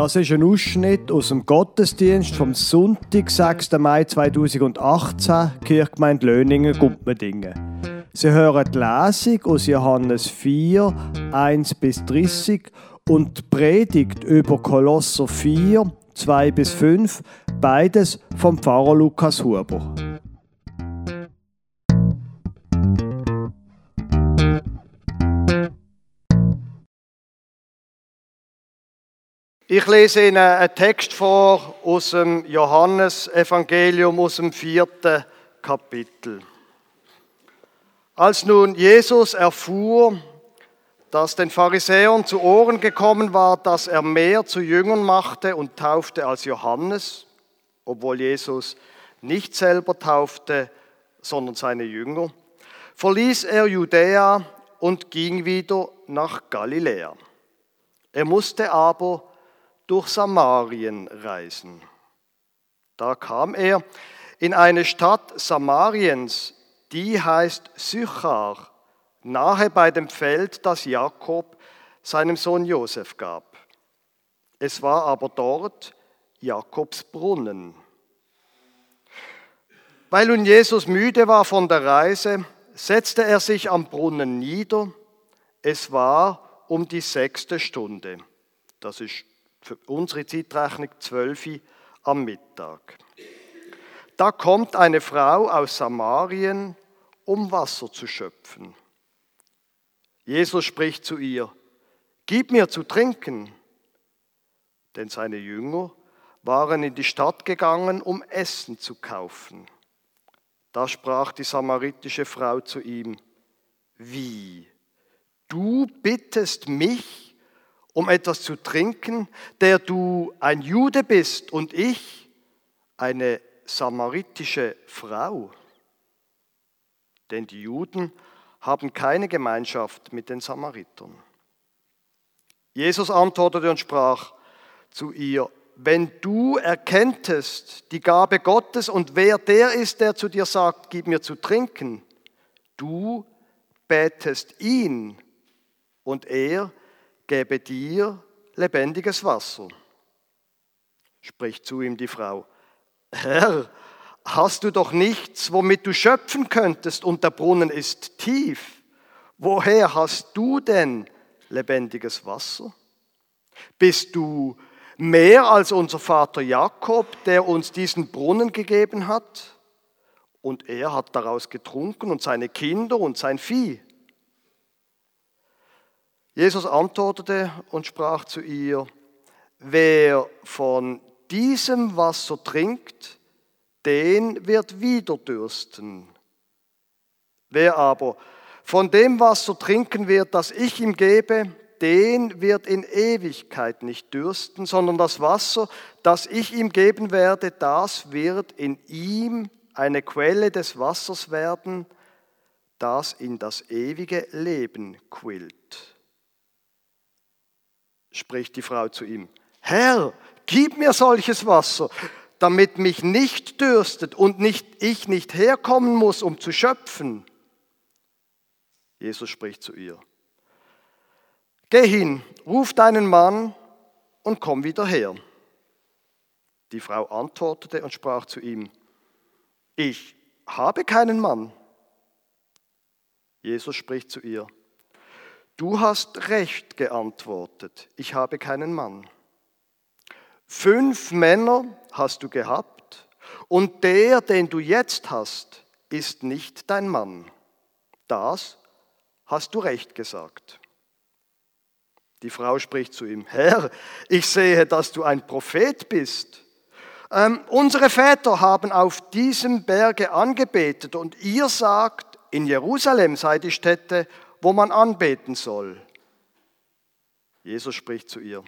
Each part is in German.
Das ist ein Ausschnitt aus dem Gottesdienst vom Sonntag, 6. Mai 2018, Kirchgemeinde Löningen, Gumpendingen. Sie hören die Lesung aus Johannes 4, 1 bis 30 und die Predigt über Kolosser 4, 2 bis 5, beides vom Pfarrer Lukas Huber. Ich lese Ihnen einen Text vor aus dem Johannesevangelium aus dem vierten Kapitel. Als nun Jesus erfuhr, dass den Pharisäern zu Ohren gekommen war, dass er mehr zu Jüngern machte und taufte als Johannes, obwohl Jesus nicht selber taufte, sondern seine Jünger, verließ er Judäa und ging wieder nach Galiläa. Er musste aber durch Samarien reisen. Da kam er in eine Stadt Samariens, die heißt Sychar, nahe bei dem Feld, das Jakob seinem Sohn Josef gab. Es war aber dort Jakobs Brunnen. Weil nun Jesus müde war von der Reise, setzte er sich am Brunnen nieder. Es war um die sechste Stunde. Das ist für unsere Zeitrechnung 12 am Mittag. Da kommt eine Frau aus Samarien, um Wasser zu schöpfen. Jesus spricht zu ihr, Gib mir zu trinken. Denn seine Jünger waren in die Stadt gegangen, um Essen zu kaufen. Da sprach die samaritische Frau zu ihm, Wie? Du bittest mich, um etwas zu trinken, der du ein Jude bist und ich eine samaritische Frau. Denn die Juden haben keine Gemeinschaft mit den Samaritern. Jesus antwortete und sprach zu ihr, wenn du erkenntest die Gabe Gottes und wer der ist, der zu dir sagt, gib mir zu trinken, du betest ihn und er gebe dir lebendiges Wasser. Spricht zu ihm die Frau, Herr, hast du doch nichts, womit du schöpfen könntest und der Brunnen ist tief. Woher hast du denn lebendiges Wasser? Bist du mehr als unser Vater Jakob, der uns diesen Brunnen gegeben hat? Und er hat daraus getrunken und seine Kinder und sein Vieh. Jesus antwortete und sprach zu ihr, wer von diesem Wasser trinkt, den wird wieder dürsten. Wer aber von dem Wasser trinken wird, das ich ihm gebe, den wird in Ewigkeit nicht dürsten, sondern das Wasser, das ich ihm geben werde, das wird in ihm eine Quelle des Wassers werden, das in das ewige Leben quillt spricht die Frau zu ihm, Herr, gib mir solches Wasser, damit mich nicht dürstet und nicht, ich nicht herkommen muss, um zu schöpfen. Jesus spricht zu ihr, Geh hin, ruf deinen Mann und komm wieder her. Die Frau antwortete und sprach zu ihm, Ich habe keinen Mann. Jesus spricht zu ihr, Du hast recht geantwortet, ich habe keinen Mann. Fünf Männer hast du gehabt und der, den du jetzt hast, ist nicht dein Mann. Das hast du recht gesagt. Die Frau spricht zu ihm, Herr, ich sehe, dass du ein Prophet bist. Ähm, unsere Väter haben auf diesem Berge angebetet und ihr sagt, in Jerusalem sei die Stätte, wo man anbeten soll. Jesus spricht zu ihr.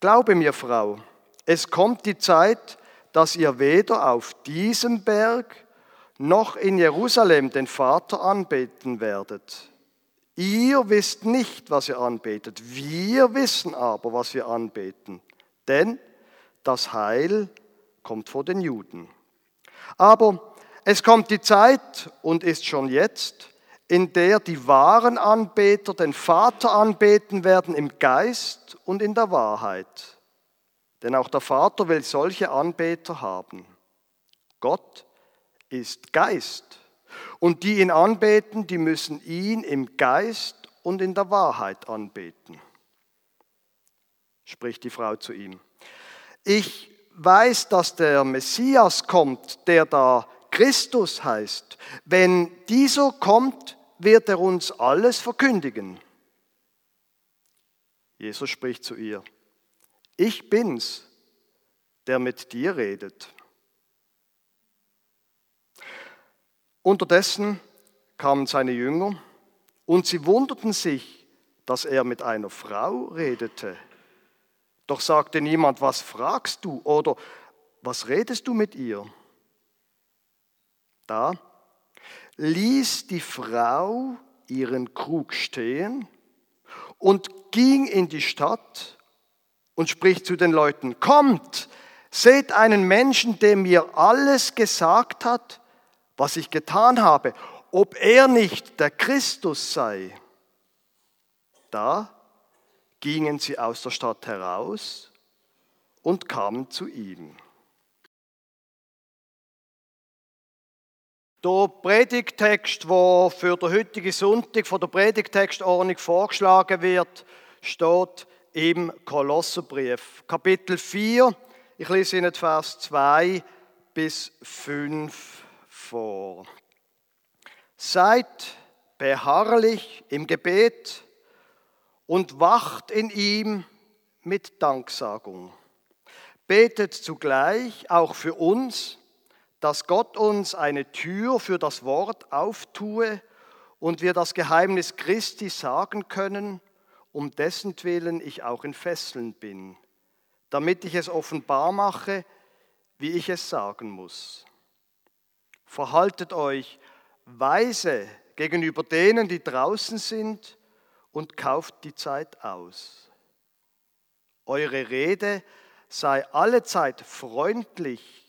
Glaube mir, Frau, es kommt die Zeit, dass ihr weder auf diesem Berg noch in Jerusalem den Vater anbeten werdet. Ihr wisst nicht, was ihr anbetet. Wir wissen aber, was wir anbeten. Denn das Heil kommt vor den Juden. Aber es kommt die Zeit und ist schon jetzt, in der die wahren Anbeter den Vater anbeten werden im Geist und in der Wahrheit. Denn auch der Vater will solche Anbeter haben. Gott ist Geist. Und die ihn anbeten, die müssen ihn im Geist und in der Wahrheit anbeten. Spricht die Frau zu ihm. Ich weiß, dass der Messias kommt, der da Christus heißt. Wenn dieser kommt, wird er uns alles verkündigen. Jesus spricht zu ihr. Ich bin's, der mit dir redet. Unterdessen kamen seine Jünger und sie wunderten sich, dass er mit einer Frau redete. Doch sagte niemand, was fragst du oder was redest du mit ihr? Da ließ die Frau ihren Krug stehen und ging in die Stadt und spricht zu den Leuten, kommt, seht einen Menschen, der mir alles gesagt hat, was ich getan habe, ob er nicht der Christus sei. Da gingen sie aus der Stadt heraus und kamen zu ihm. Der Predigtext, der für den heutigen Sonntag von der Predigtextordnung vorgeschlagen wird, steht im Kolosserbrief, Kapitel 4. Ich lese Ihnen Vers 2 bis 5 vor. Seid beharrlich im Gebet und wacht in ihm mit Danksagung. Betet zugleich auch für uns, dass Gott uns eine Tür für das Wort auftue und wir das Geheimnis Christi sagen können, um dessen Willen ich auch in Fesseln bin, damit ich es offenbar mache, wie ich es sagen muss. Verhaltet euch weise gegenüber denen, die draußen sind, und kauft die Zeit aus. Eure Rede sei allezeit freundlich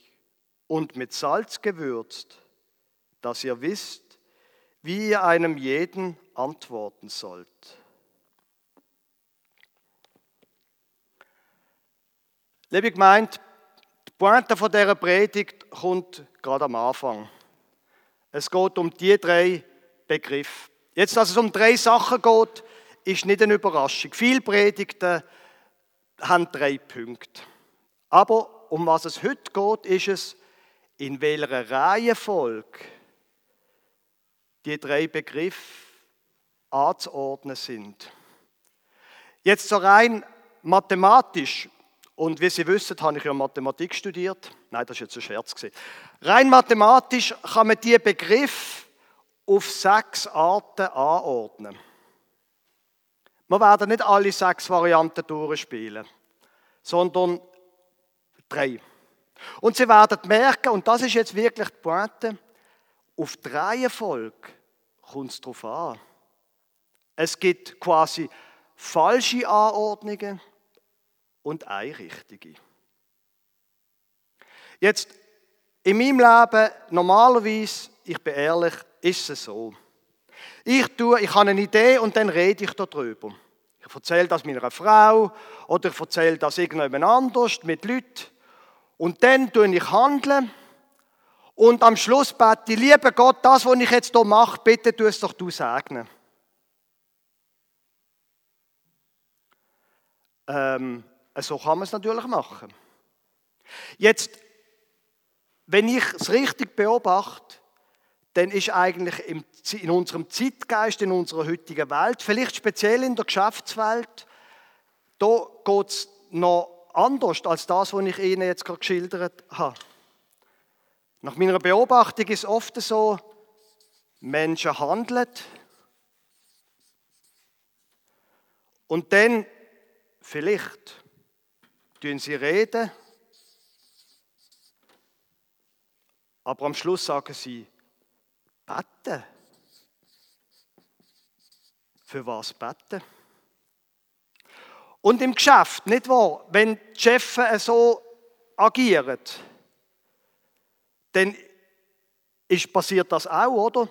und mit Salz gewürzt, dass ihr wisst, wie ihr einem jeden antworten sollt. Liebe Gemeinde, die Pointe von dieser Predigt kommt gerade am Anfang. Es geht um die drei Begriffe. Jetzt, dass es um drei Sachen geht, ist nicht eine Überraschung. Viele Predigten haben drei Punkte. Aber um was es heute geht, ist es, in welcher Reihenfolge die drei Begriffe anzuordnen sind. Jetzt so rein mathematisch und wie Sie wissen, habe ich ja Mathematik studiert. Nein, das war jetzt ein Scherz. Rein mathematisch kann man diese Begriff auf sechs Arten anordnen. Wir werden nicht alle sechs Varianten durchspielen, sondern drei. Und Sie werden merken, und das ist jetzt wirklich die Pointe, auf die Reihenfolge kommt es darauf an. Es gibt quasi falsche Anordnungen und einrichtige. Jetzt, in meinem Leben, normalerweise, ich bin ehrlich, ist es so. Ich, tue, ich habe eine Idee und dann rede ich darüber. Ich erzähle das meiner Frau oder ich erzähle das irgendjemand anders mit Leuten. Und dann tue ich handeln. Und am Schluss bete ich, liebe Gott, das, was ich jetzt hier mache, bitte tu es doch du segnen. Ähm, so kann man es natürlich machen. Jetzt, wenn ich es richtig beobachte, dann ist eigentlich in unserem Zeitgeist, in unserer heutigen Welt, vielleicht speziell in der Geschäftswelt, da geht es noch anders als das, was ich Ihnen jetzt gerade geschildert habe. Nach meiner Beobachtung ist es oft so, Menschen handeln und dann vielleicht tun sie reden, aber am Schluss sagen sie, beten. Für was beten? Und im Geschäft, nicht wahr? Wenn die Chefs so agieren, dann ist, passiert das auch, oder?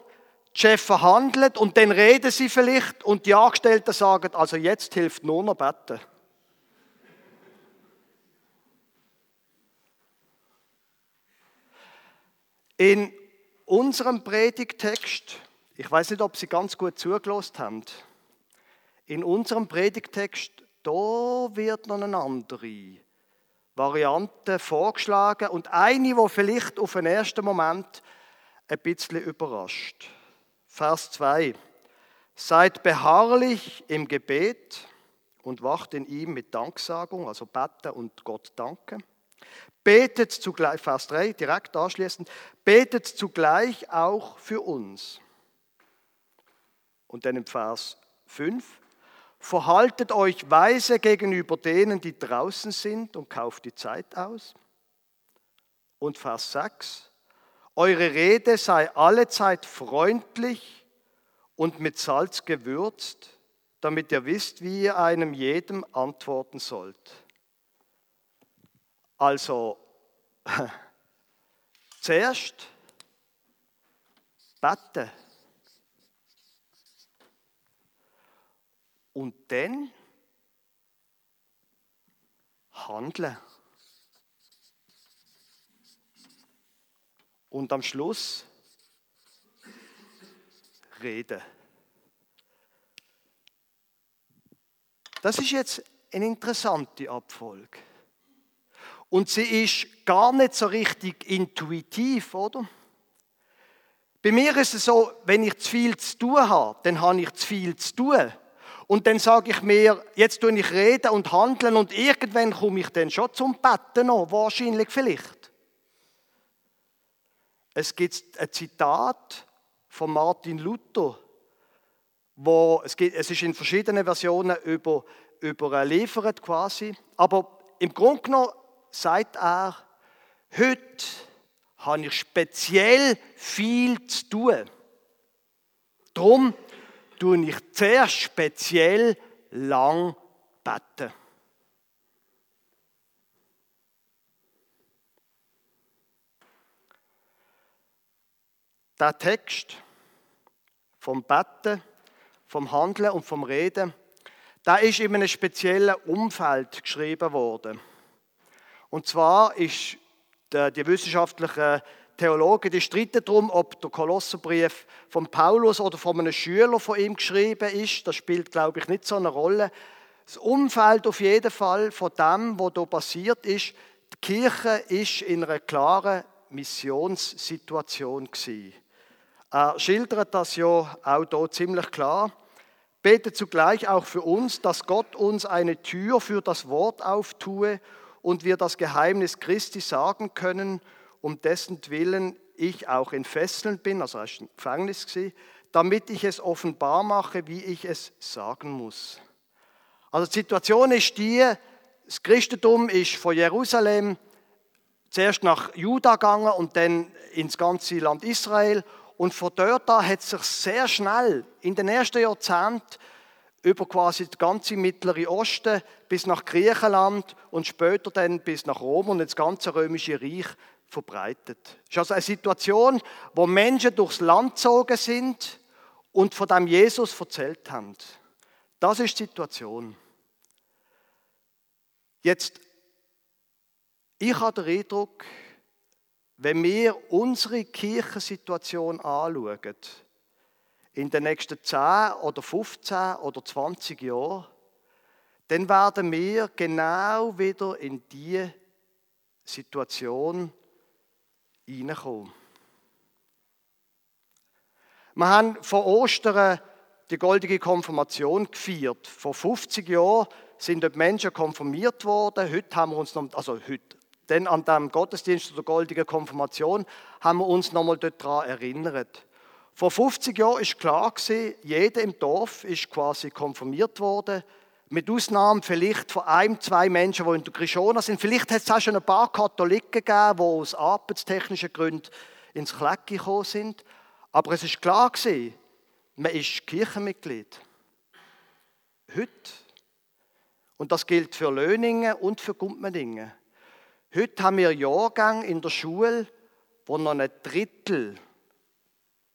die Chefs verhandelt und dann reden sie vielleicht und die Angestellten sagen, also jetzt hilft nur noch beten. In unserem Predigtext, ich weiß nicht, ob Sie ganz gut zugelost haben, in unserem Predigtext, da wird noch eine andere Variante vorgeschlagen und eine, die vielleicht auf den ersten Moment ein bisschen überrascht. Vers 2. Seid beharrlich im Gebet und wacht in ihm mit Danksagung, also beten und Gott danken. Betet zugleich, Vers 3, direkt anschließend, betet zugleich auch für uns. Und dann im Vers 5, verhaltet euch weise gegenüber denen, die draußen sind und kauft die Zeit aus. Und Vers 6, eure Rede sei allezeit freundlich und mit Salz gewürzt, damit ihr wisst, wie ihr einem jedem antworten sollt. Also, zuerst beten. Und dann handeln. Und am Schluss reden. Das ist jetzt eine interessante Abfolge. Und sie ist gar nicht so richtig intuitiv, oder? Bei mir ist es so, wenn ich zu viel zu tun habe, dann habe ich zu viel zu tun. Und dann sage ich mir, jetzt tue ich reden und handeln und irgendwann komme ich dann schon zum Betten noch, wahrscheinlich vielleicht. Es gibt ein Zitat von Martin Luther, wo es, gibt, es ist in verschiedenen Versionen über, überliefert quasi, aber im Grunde genommen sagt er, heute habe ich speziell viel zu tun. Darum tue ich zuerst speziell lang beten. Der Text vom Betten, vom Handeln und vom Reden, der ist in einem speziellen Umfeld geschrieben worden. Und zwar ist die wissenschaftlichen Theologen, die streiten darum, ob der Kolosserbrief von Paulus oder von einem Schüler von ihm geschrieben ist. Das spielt, glaube ich, nicht so eine Rolle. Das Umfeld auf jeden Fall von dem, was hier passiert ist, die Kirche ist in einer klaren Missionssituation. Er schildert das ja auch hier ziemlich klar. Bete zugleich auch für uns, dass Gott uns eine Tür für das Wort auftue und wir das Geheimnis Christi sagen können, um dessen Willen ich auch in Fesseln bin, also er war Gefängnis, damit ich es offenbar mache, wie ich es sagen muss. Also die Situation ist die, das Christentum ist von Jerusalem zuerst nach Juda gegangen und dann ins ganze Land Israel. Und von dort an hat sich sehr schnell in den ersten Jahrzehnten über quasi das ganze Mittlere Osten bis nach Griechenland und später dann bis nach Rom und das ganze Römische Reich verbreitet. Es ist also eine Situation, wo Menschen durchs Land gezogen sind und von dem Jesus erzählt haben. Das ist die Situation. Jetzt, ich habe den Eindruck, wenn wir unsere Kirchensituation anschauen, in den nächsten 10 oder 15 oder 20 Jahren, dann werden wir genau wieder in die Situation hineinkommen. Wir haben vor Ostern die goldige Konfirmation gefeiert. Vor 50 Jahren sind dort Menschen konfirmiert worden. Heute haben wir uns noch, also heute, denn an dem Gottesdienst der goldigen Konfirmation haben wir uns nochmal daran erinnert. Vor 50 Jahren ist klar gewesen, jeder im Dorf ist quasi konfirmiert worden. Mit Ausnahme vielleicht von einem, zwei Menschen, die in der Krishona sind. Vielleicht hat es auch schon ein paar Katholiken gegeben, die aus arbeitstechnischen Gründen ins Klecki gekommen sind. Aber es ist klar gewesen, man ist Kirchenmitglied. Heute. Und das gilt für Löningen und für Gumpmendingen. Heute haben wir Jahrgänge in der Schule, wo noch ein Drittel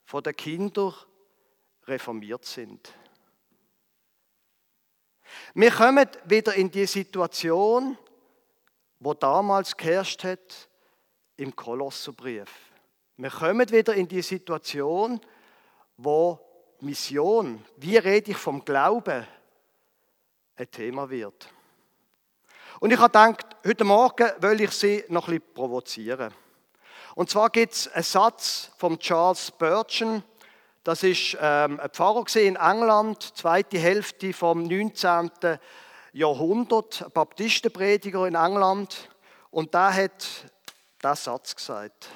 von den Kindern reformiert sind. Wir kommen wieder in die Situation, wo damals geherrscht hat im Kolosserbrief. Wir kommen wieder in die Situation, wo Mission, wie rede ich vom Glauben, ein Thema wird. Und ich habe gedacht, heute Morgen will ich Sie noch ein bisschen provozieren. Und zwar gibt es einen Satz von Charles Spurgeon, das ist ähm, ein Pfarrer in England, zweite Hälfte vom 19. Jahrhundert, ein Baptistenprediger in England. Und da hat diesen Satz gesagt.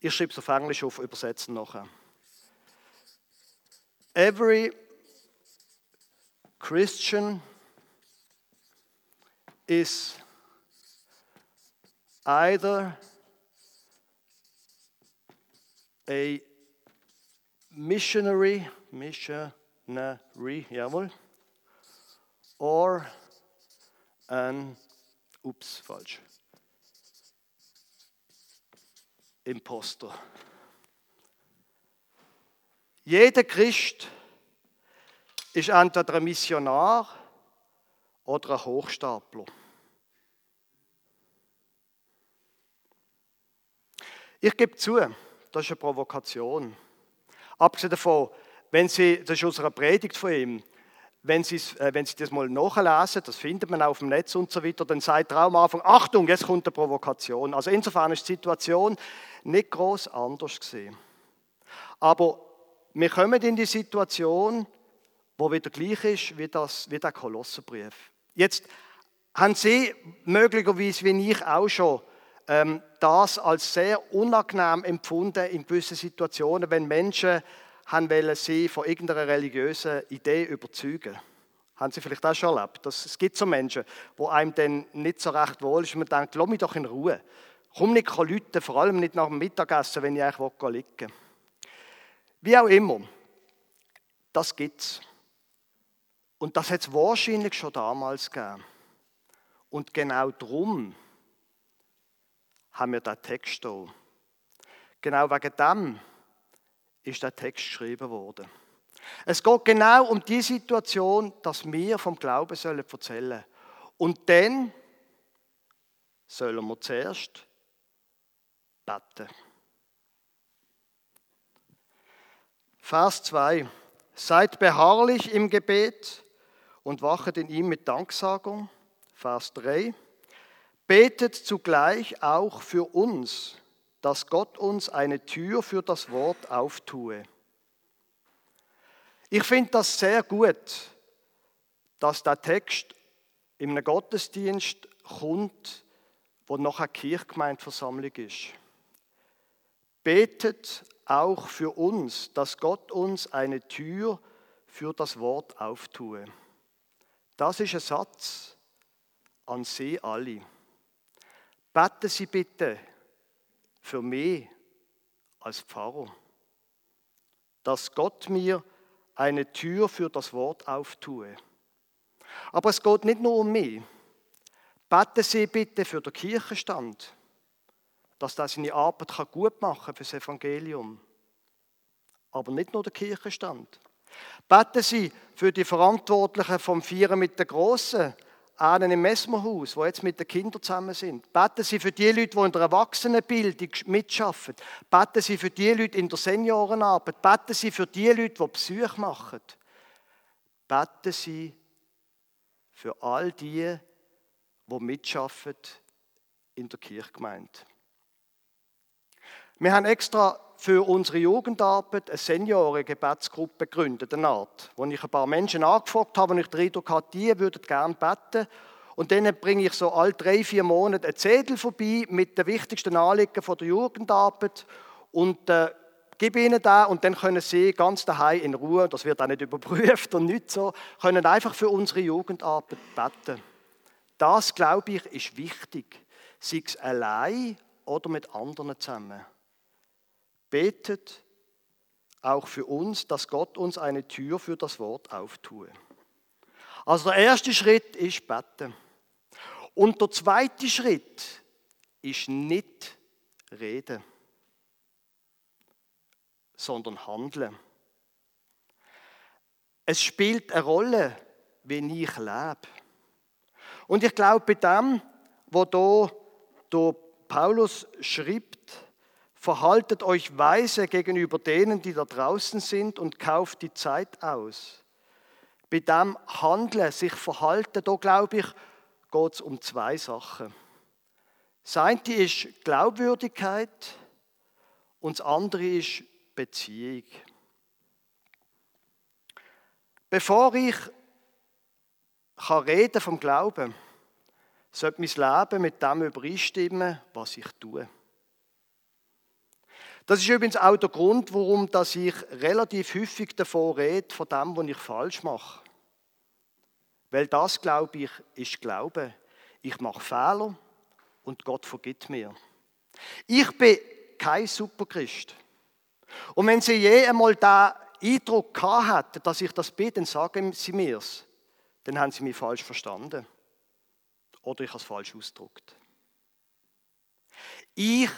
Ich schreibe es auf Englisch auf, übersetzen nachher. Every Christian is either a missionary, missionary, jawohl, or an, ups, falsch, Imposter. Jeder Christ ist entweder ein Missionar oder ein Hochstapler. Ich gebe zu, das ist eine Provokation. Abgesehen davon, wenn Sie, das ist einer Predigt von ihm, wenn Sie, äh, wenn Sie das mal nachlesen, das findet man auch auf dem Netz und so weiter, dann sagt er am Anfang, Achtung, jetzt kommt eine Provokation. Also insofern ist die Situation nicht groß anders gesehen. Aber wir kommen in die Situation, wo wieder gleich ist wie, das, wie der Kolosserbrief. Jetzt haben Sie möglicherweise, wie ich auch schon, das als sehr unangenehm empfunden in gewissen Situationen, wenn Menschen haben wollen, sie von irgendeiner religiösen Idee überzeugen. Haben Sie vielleicht auch schon erlebt? Dass es gibt so Menschen, wo einem dann nicht so recht wohl ist und man denkt, lass mich doch in Ruhe. Komm nicht Leute, vor allem nicht nach dem Mittagessen, wenn ich eigentlich liegen will. Wie auch immer, das gibt es. Und das hat es wahrscheinlich schon damals gegeben. Und genau darum haben wir den Text hier. Genau wegen dem ist der Text geschrieben worden. Es geht genau um die Situation, dass wir vom Glauben sollen erzählen Und dann sollen wir zuerst beten. Vers 2. Seid beharrlich im Gebet und wachet in ihm mit Danksagung. Vers 3. Betet zugleich auch für uns, dass Gott uns eine Tür für das Wort auftue. Ich finde das sehr gut, dass der Text in einem Gottesdienst kommt, wo noch eine Kirchgemeindeversammlung ist. Betet auch für uns, dass Gott uns eine Tür für das Wort auftue. Das ist ein Satz an Sie alle. Beten Sie bitte für mich als Pfarrer, dass Gott mir eine Tür für das Wort auftue. Aber es geht nicht nur um mich. Beten Sie bitte für den Kirchenstand, dass er seine Arbeit gut machen kann für das Evangelium. Aber nicht nur der Kirchenstand. Beten Sie für die Verantwortlichen vom Vieren mit den Großen, einen im Messmerhaus, die jetzt mit den Kindern zusammen sind. Beten Sie für die Leute, die in der Erwachsenenbildung mitschaffen. Beten Sie für die Leute in der Seniorenarbeit. Beten Sie für die Leute, die Besuche machen. Beten Sie für all die, die mitschaffen in der Kirchgemeinde. Wir haben extra für unsere Jugendarbeit eine Senioren-Gebetsgruppe gegründet, eine Art, wo ich ein paar Menschen angefragt habe und ich den Eindruck hatte, die würden gerne beten. Und denen bringe ich so alle drei, vier Monate einen Zettel vorbei mit den wichtigsten Anliegen von der Jugendarbeit und äh, gebe ihnen da und dann können sie ganz daheim in Ruhe, das wird auch nicht überprüft und nicht so, können einfach für unsere Jugendarbeit beten. Das, glaube ich, ist wichtig, sei es allein oder mit anderen zusammen. Betet auch für uns, dass Gott uns eine Tür für das Wort auftue. Also der erste Schritt ist beten. Und der zweite Schritt ist nicht reden, sondern handeln. Es spielt eine Rolle, wie ich lebe. Und ich glaube, bei dem, was hier Paulus schreibt, verhaltet euch weise gegenüber denen, die da draußen sind und kauft die Zeit aus. Bei dem Handeln, sich verhalten, da glaube ich, geht es um zwei Sachen. Das eine ist Glaubwürdigkeit und das andere ist Beziehung. Bevor ich kann reden vom Glauben, sollte mein Leben mit dem übereinstimmen, was ich tue. Das ist übrigens auch der Grund, warum dass ich relativ häufig davon rede, von dem, was ich falsch mache. Weil das, glaube ich, ist Glaube. Ich mache Fehler und Gott vergibt mir. Ich bin kein Superchrist. Und wenn Sie je einmal den Eindruck gehabt hätten, dass ich das bin, dann sagen Sie mir es. Dann haben Sie mich falsch verstanden. Oder ich habe es falsch ausgedrückt. Ich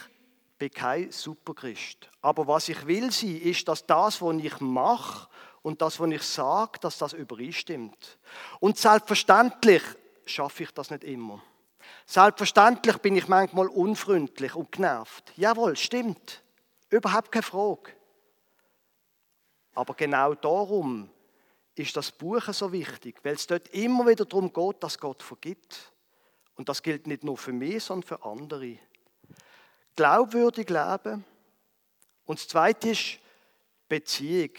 bin kein Superchrist. Aber was ich will sein, ist, dass das, was ich mache und das, was ich sage, dass das übereinstimmt. Und selbstverständlich schaffe ich das nicht immer. Selbstverständlich bin ich manchmal unfreundlich und genervt. Jawohl, stimmt. Überhaupt keine Frage. Aber genau darum ist das Buch so wichtig, weil es dort immer wieder darum geht, dass Gott vergibt. Und das gilt nicht nur für mich, sondern für andere. Glaubwürdig leben. Und das Zweite ist Beziehung.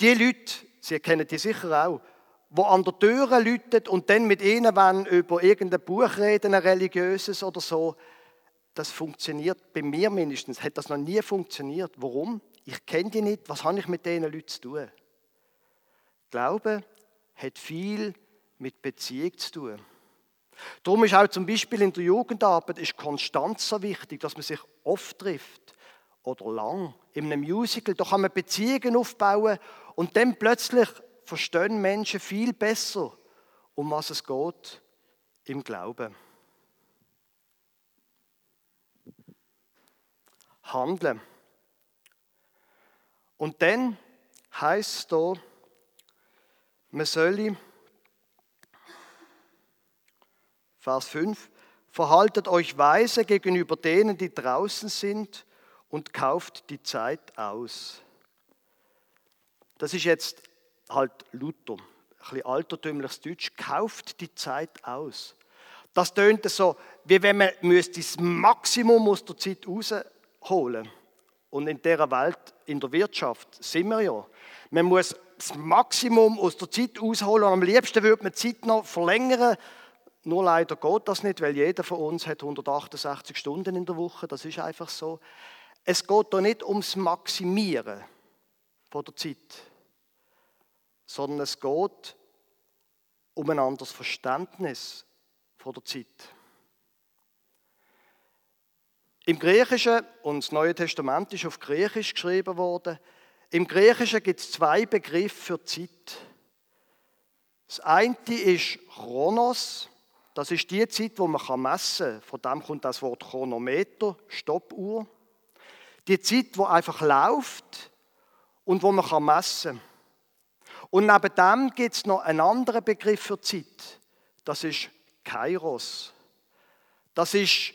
Die Leute, Sie kennen die sicher auch, wo an der Tür läutet und dann mit ihnen wenn über irgendein Buch reden, ein religiöses oder so, das funktioniert bei mir mindestens, hat das noch nie funktioniert. Warum? Ich kenne die nicht, was habe ich mit diesen Leuten zu tun? Glaube hat viel mit Beziehung zu tun. Darum ist auch zum Beispiel in der Jugendarbeit ist Konstanz so wichtig, dass man sich oft trifft oder lang. In einem Musical, da kann man Beziehungen aufbauen und dann plötzlich verstehen Menschen viel besser, um was es geht im Glauben. Handeln. Und dann heißt es hier, man soll, Vers 5, verhaltet euch weise gegenüber denen, die draußen sind und kauft die Zeit aus. Das ist jetzt halt Luther, ein bisschen altertümliches Deutsch, kauft die Zeit aus. Das tönt so, wie wenn man das Maximum aus der Zeit rausholen. Und in dieser Welt, in der Wirtschaft, sind wir ja. Man muss das Maximum aus der Zeit rausholen und am liebsten würde man die Zeit noch verlängern. Nur leider geht das nicht, weil jeder von uns hat 168 Stunden in der Woche. Das ist einfach so. Es geht da nicht ums Maximieren von der Zeit sondern es geht um ein anderes Verständnis von der Zeit. Im Griechischen, und das Neue Testament ist auf Griechisch geschrieben worden, im Griechischen gibt es zwei Begriffe für Zeit. Das eine ist Chronos, das ist die Zeit, wo man messen kann. Von dem kommt das Wort Chronometer, Stoppuhr. Die Zeit, wo einfach läuft und wo man messen kann. Und neben dem gibt es noch einen anderen Begriff für Zeit. Das ist Kairos. Das ist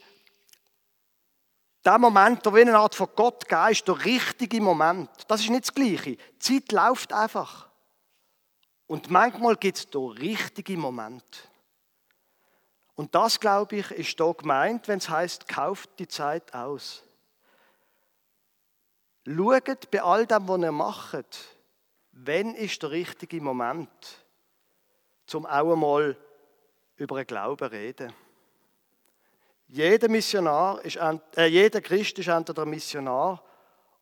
der Moment, der wie eine Art von Gott ist, der richtige Moment. Das ist nicht das Gleiche. Die Zeit läuft einfach. Und manchmal gibt es da richtige Momente. Und das, glaube ich, ist da gemeint, wenn es heißt, kauft die Zeit aus. Schaut bei all dem, was ihr macht, Wann ist der richtige Moment, zum auch einmal über einen Glauben reden? Jeder Missionar ist, äh, jeder Christ ist entweder ein Missionar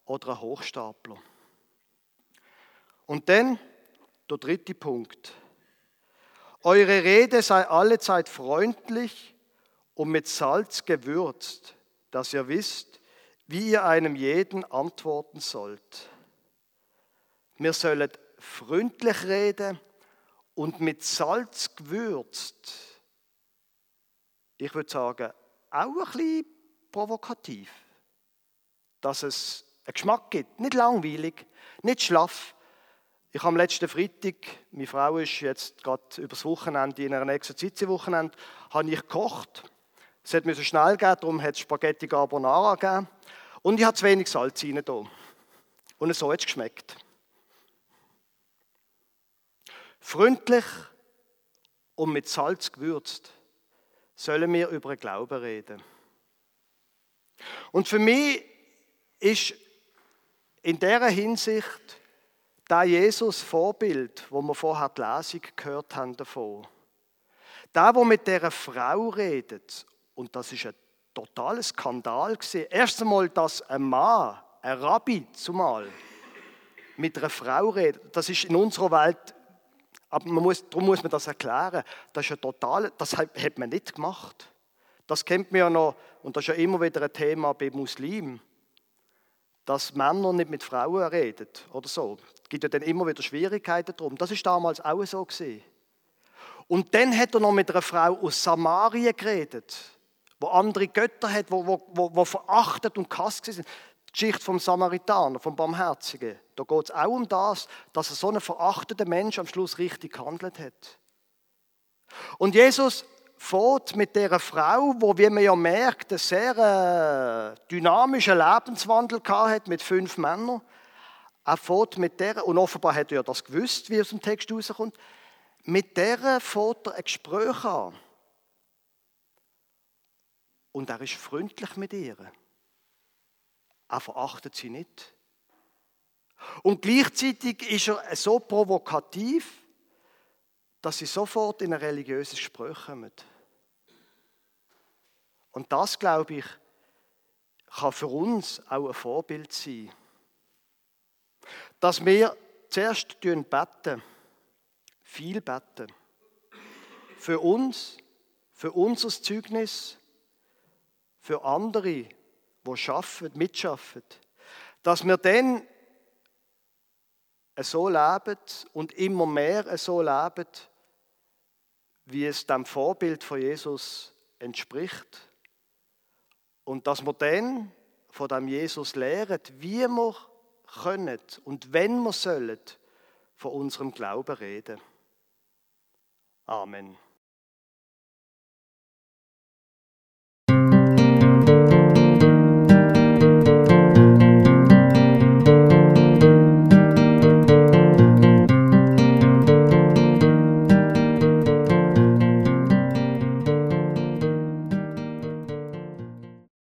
oder ein Hochstapler. Und dann der dritte Punkt. Eure Rede sei allezeit freundlich und mit Salz gewürzt, dass ihr wisst, wie ihr einem jeden antworten sollt. Wir sollen freundlich reden und mit Salz gewürzt. Ich würde sagen, auch ein bisschen provokativ. Dass es einen Geschmack gibt. Nicht langweilig, nicht schlaff. Ich habe am letzten Freitag, meine Frau ist jetzt gerade übers Wochenende in einer Exerzitien-Wochenende, habe ich gekocht. Es hat mir so schnell gehen, darum hat es Spaghetti Carbonara gegeben. Und ich habe zu wenig Salz rein da. Und so hat es geschmeckt. Freundlich und mit Salz gewürzt sollen wir über den Glauben reden. Und für mich ist in dieser Hinsicht da Jesus Vorbild, wo wir vorher die Lesung gehört haben davon. Da, wo mit der Frau redet, und das ist ein totaler Skandal gewesen. Erst einmal, dass ein Mann, ein Rabbi zumal, mit einer Frau redet, das ist in unserer Welt, aber man muss, darum muss man das erklären, das ist ein total, das hat, hat man nicht gemacht. Das kennt man ja noch, und das ist ja immer wieder ein Thema bei Muslimen, dass Männer nicht mit Frauen reden oder so. Gibt ja dann immer wieder Schwierigkeiten darum. Das ist damals auch so gewesen. Und dann hat er noch mit einer Frau aus Samarien geredet, wo andere Götter hat, wo, wo, wo, verachtet und gehasst sind. Die Geschichte vom Samaritaner, vom Barmherzigen. Da geht es auch um das, dass er so einen verachteten Mensch am Schluss richtig gehandelt hat. Und Jesus fährt mit dieser Frau, wo wie man ja merkt, einen sehr äh, dynamischen Lebenswandel hat mit fünf Männern. Er fährt mit der, und offenbar hat er ja das gewusst, wie aus dem Text rauskommt, mit der fährt er ein Gespräch an. Und er ist freundlich mit ihr. Er verachtet sie nicht. Und gleichzeitig ist er so provokativ, dass sie sofort in ein religiöses Gespräch kommen. Und das, glaube ich, kann für uns auch ein Vorbild sein. Dass wir zuerst beten, viel beten. Für uns, für unser Zeugnis, für andere, die schaffen, mitschaffen. Dass wir dann so leben und immer mehr so leben, wie es dem Vorbild von Jesus entspricht. Und dass wir dann von dem Jesus lehren, wie wir können und wenn wir sollen, von unserem Glauben reden. Amen.